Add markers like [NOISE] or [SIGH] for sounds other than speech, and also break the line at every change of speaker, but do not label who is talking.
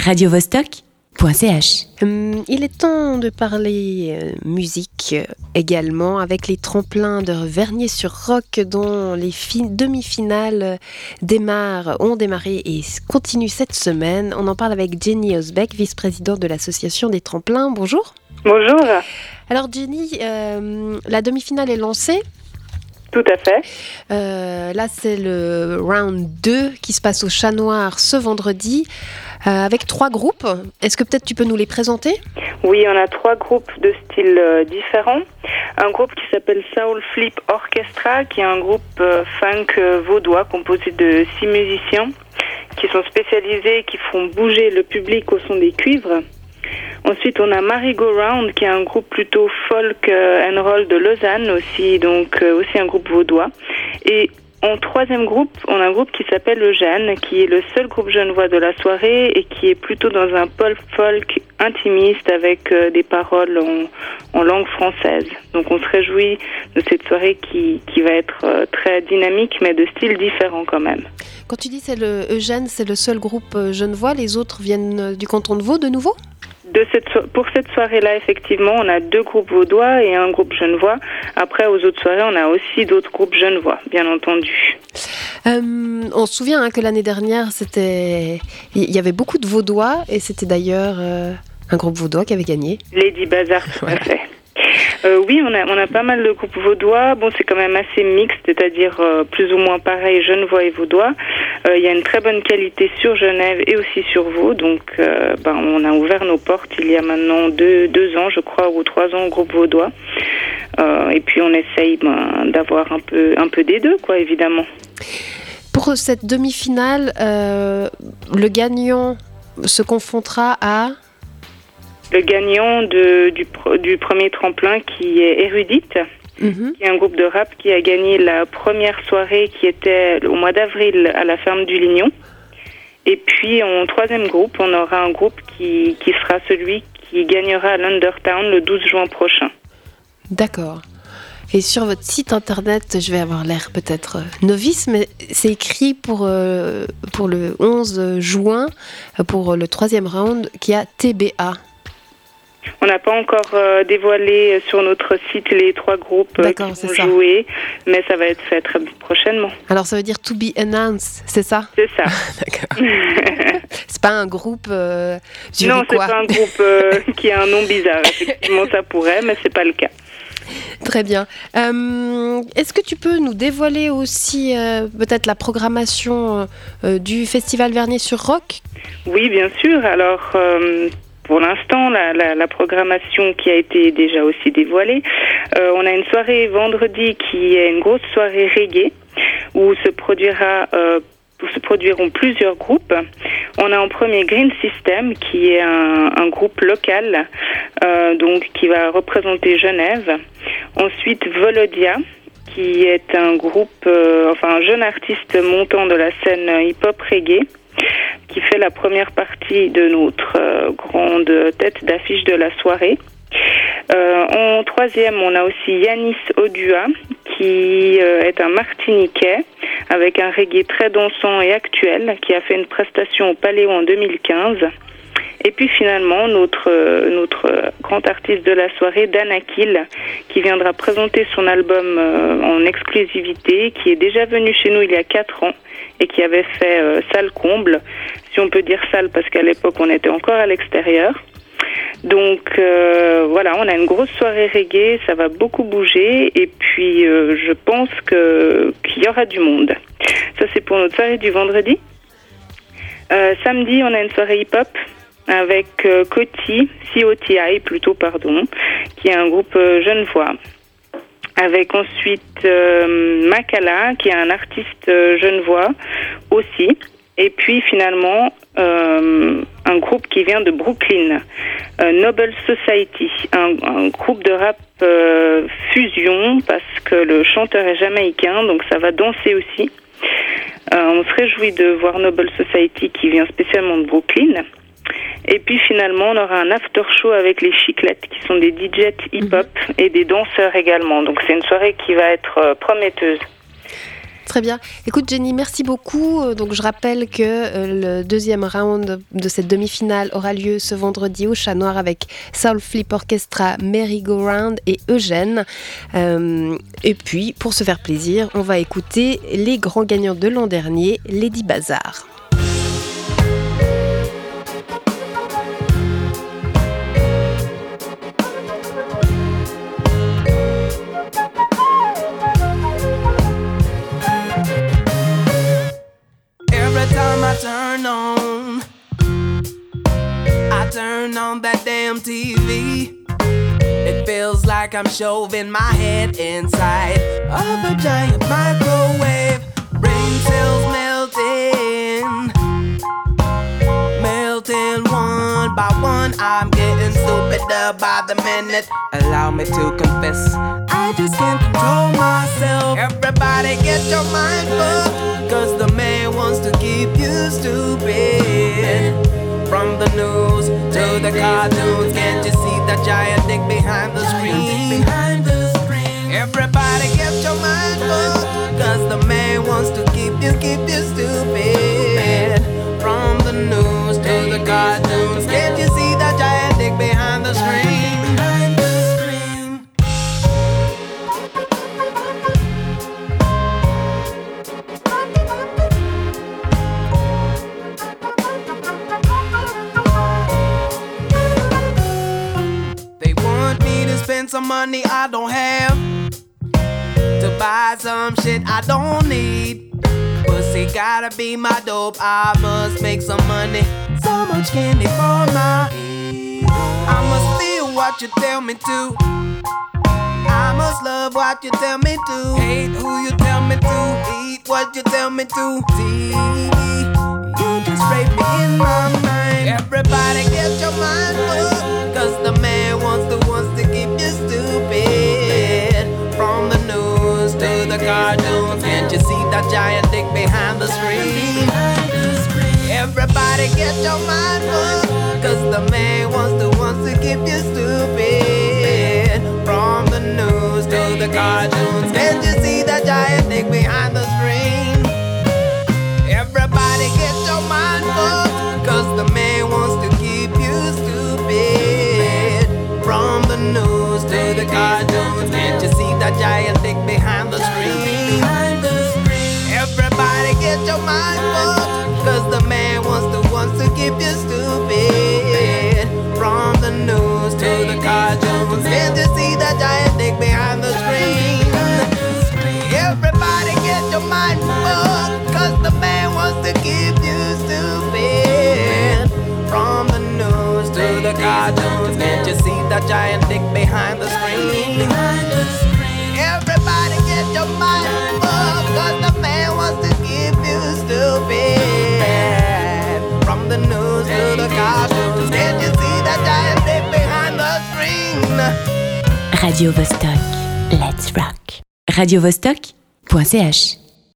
radiovostok.ch.
Hum, il est temps de parler euh, musique euh, également avec les tremplins de Vernier-sur-Roc dont les fi- demi-finales euh, démarrent, ont démarré et continuent cette semaine. On en parle avec Jenny Osbeck, vice-présidente de l'association des tremplins. Bonjour.
Bonjour,
Alors Jenny, euh, la demi-finale est lancée.
tout à fait.
Euh, là, c'est le round 2 qui se passe au Chat Noir ce vendredi euh, avec trois groupes. Est-ce que peut-être tu peux nous les présenter?
Oui, on a trois groupes de styles euh, différents. Un groupe qui s'appelle Soul Flip Orchestra, qui est un groupe euh, funk euh, vaudois composé de six musiciens qui sont spécialisés, qui font bouger le public au son des cuivres. Ensuite, on a Merry Go Round, qui est un groupe plutôt folk euh, and roll de Lausanne aussi, donc euh, aussi un groupe vaudois. Et en troisième groupe, on a un groupe qui s'appelle le Jeanne, qui est le seul groupe genevois de la soirée et qui est plutôt dans un pop folk intimiste avec euh, des paroles en, langue française. Donc on se réjouit de cette soirée qui, qui va être euh, très dynamique mais de style différent quand même.
Quand tu dis c'est le Eugène, c'est le seul groupe euh, genevois, les autres viennent du canton de Vaud de nouveau?
De cette so- pour cette soirée-là, effectivement, on a deux groupes vaudois et un groupe genevois. Après, aux autres soirées, on a aussi d'autres groupes genevois, bien entendu.
Euh, On se souvient hein, que l'année dernière, c'était, il y avait beaucoup de Vaudois et c'était d'ailleurs euh, un groupe vaudois qui avait gagné.
Lady Bazar, tout à fait. Euh, oui, on a, pas mal de groupes vaudois. Bon, c'est quand même assez mixte, c'est-à-dire euh, plus ou moins pareil, genevois et vaudois. Euh, Il y a une très bonne qualité sur Genève et aussi sur Vaud. Donc, ben, on a ouvert nos portes il y a maintenant deux, deux ans, je crois, ou trois ans au groupe vaudois. Et puis, on essaye ben, d'avoir un peu, un peu des deux, quoi, évidemment.
Pour cette demi-finale, le gagnant se confrontera à
Le gagnant de, du, pro- du premier tremplin qui est Érudite.
Mhm.
qui est un groupe de rap qui a gagné la première soirée qui était au mois d'avril à la ferme du Lignon. Et puis en troisième groupe, on aura un groupe qui, qui sera celui qui gagnera à l'Undertown le 12 juin prochain.
D'accord. Et sur votre site internet, je vais avoir l'air peut-être euh, novice, mais c'est écrit pour, euh, pour le 11 juin, euh, pour le troisième round, qui a TBA.
On n'a pas encore euh, dévoilé sur notre site les trois groupes euh, qui vont
ça.
jouer, mais ça va être fait très prochainement.
Alors ça veut dire to be announced, c'est ça?
C'est ça. [LAUGHS]
D'accord. [LAUGHS] c'est pas un groupe euh,
non, c'est pas un groupe euh, [LAUGHS] qui a un nom bizarre. Effectivement, ça pourrait, mais c'est pas le cas.
Très bien. Euh, Est-ce que tu peux nous dévoiler aussi euh, peut-être la programmation euh, euh, du Festival Vernier-sur-Roc
Oui, bien sûr. Alors, euh, pour l'instant, la, programmation qui a été déjà aussi dévoilée, euh, on a une soirée vendredi qui est une grosse soirée reggae où se produira. Euh, se produiront plusieurs groupes. On a en premier Green System, qui est un, groupe local, euh, donc qui va représenter Genève. Ensuite, Volodia, qui est un groupe, enfin un jeune artiste montant de la scène hip-hop reggae qui fait la première partie de notre euh, grande tête d'affiche de la soirée. Euh, en troisième, on a aussi Yanis Odua, qui euh, est un Martiniquais avec un reggae très dansant et actuel, qui a fait une prestation au Paléo en 2015. Et puis finalement, notre, notre grand artiste de la soirée, Dan Akil, qui viendra présenter son album en exclusivité, qui est déjà venu chez nous il y a quatre ans et qui avait fait euh, salle comble, si on peut dire salle parce qu'à l'époque on était encore à l'extérieur. Donc euh, voilà, on a une grosse soirée reggae, ça va beaucoup bouger et puis euh, je pense que qu'il y aura du monde. Ça c'est pour notre soirée du vendredi. Euh, samedi, on a une soirée hip-hop avec Coty, COTI plutôt, pardon, qui est un groupe genevois. Avec ensuite Makala, qui est un artiste genevois aussi. Et puis finalement, euh, un groupe qui vient de Brooklyn, euh, Noble Society, un, un groupe de rap euh, fusion parce que le chanteur est jamaïcain, donc ça va danser aussi. On se réjouit de voir Noble Society qui vient spécialement de Brooklyn. Et puis finalement, on aura un after show avec les Chiclettes, qui sont des DJs hip-hop et des danseurs également. Donc c'est une soirée qui va être prometteuse.
Très bien. Écoute Jenny, merci beaucoup. Euh, donc je rappelle que euh, le deuxième round de cette demi-finale aura lieu ce vendredi au Chat Noir avec Soul Flip Orchestra, Merry Go Round et Eugène. Euh, et puis pour se faire plaisir, on va écouter les grands gagnants de l'an dernier, Lady Bazar. Turn on that damn TV. It feels like I'm shoving my head inside of a giant microwave. Brain cells melting, melting one by one. I'm getting stupider by the minute. Allow me to confess, I just can't control myself. Everybody get your mind fucked, cause the man wants to keep you stupid. From the news to the cartoons, can't you see the giant dick behind the screen? Everybody get your mind fucked, cause the man wants to keep you, keep you stupid. From the news to the cartoons, can't you see the giant dick behind the screen? Some money I don't have to buy some shit I don't need. Pussy gotta be my dope. I must make some money. So much candy for my. I must feel what you tell me to. I must love what you tell me to. Hate who you tell me to. Eat what you tell me to. See, you just rape me in my mind. Everybody get your mind fucked. Cause the man wants to cartoons. Can't you see that giant dick behind the screen? Everybody get your mind fucked. Cause the man wants to wants to keep you stupid. From the news to the cartoons. Can't you see that giant dick behind the screen? Everybody get your mind fucked. Cause the man wants to keep you stupid. From the news to the cartoons. Can't you see that giant dick behind Everybody get your mind fucked. Cause the man wants to wants to keep you stupid. From the news to the cartoons. Can't you see that giant dick behind the screen? Everybody get your mind fucked. Cause the man wants to keep you stupid. From the news to the cartoons. Can't you see that giant dick behind the screen?
Radio Vostok. Let's rock. Radio Vostok.ch